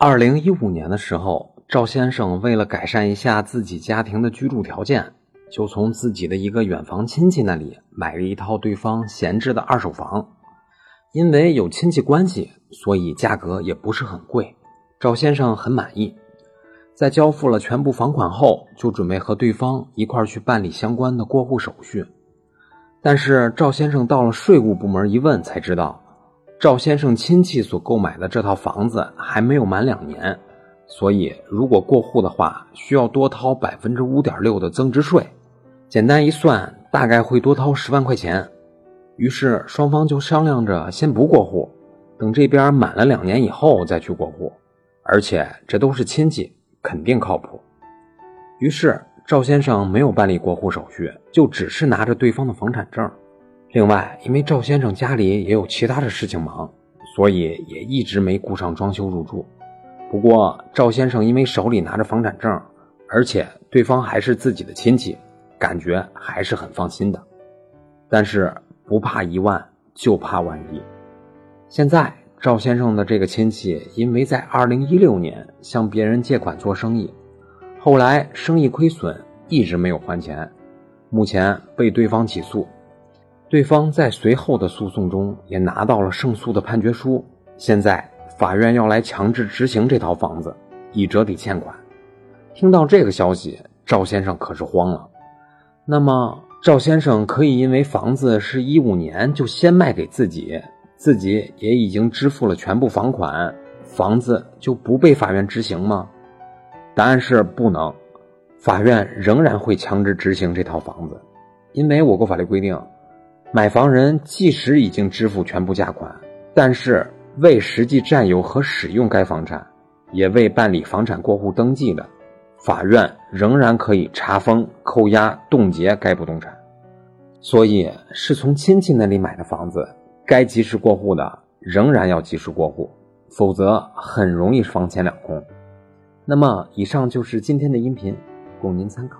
二零一五年的时候，赵先生为了改善一下自己家庭的居住条件，就从自己的一个远房亲戚那里买了一套对方闲置的二手房。因为有亲戚关系，所以价格也不是很贵。赵先生很满意，在交付了全部房款后，就准备和对方一块去办理相关的过户手续。但是赵先生到了税务部门一问，才知道。赵先生亲戚所购买的这套房子还没有满两年，所以如果过户的话，需要多掏百分之五点六的增值税。简单一算，大概会多掏十万块钱。于是双方就商量着先不过户，等这边满了两年以后再去过户。而且这都是亲戚，肯定靠谱。于是赵先生没有办理过户手续，就只是拿着对方的房产证。另外，因为赵先生家里也有其他的事情忙，所以也一直没顾上装修入住。不过，赵先生因为手里拿着房产证，而且对方还是自己的亲戚，感觉还是很放心的。但是不怕一万，就怕万一。现在，赵先生的这个亲戚因为在2016年向别人借款做生意，后来生意亏损，一直没有还钱，目前被对方起诉。对方在随后的诉讼中也拿到了胜诉的判决书，现在法院要来强制执行这套房子，以折抵欠款。听到这个消息，赵先生可是慌了。那么，赵先生可以因为房子是一五年就先卖给自己，自己也已经支付了全部房款，房子就不被法院执行吗？答案是不能，法院仍然会强制执行这套房子，因为我国法律规定。买房人即使已经支付全部价款，但是未实际占有和使用该房产，也未办理房产过户登记的，法院仍然可以查封、扣押、冻结该不动产。所以，是从亲戚那里买的房子，该及时过户的仍然要及时过户，否则很容易房钱两空。那么，以上就是今天的音频，供您参考。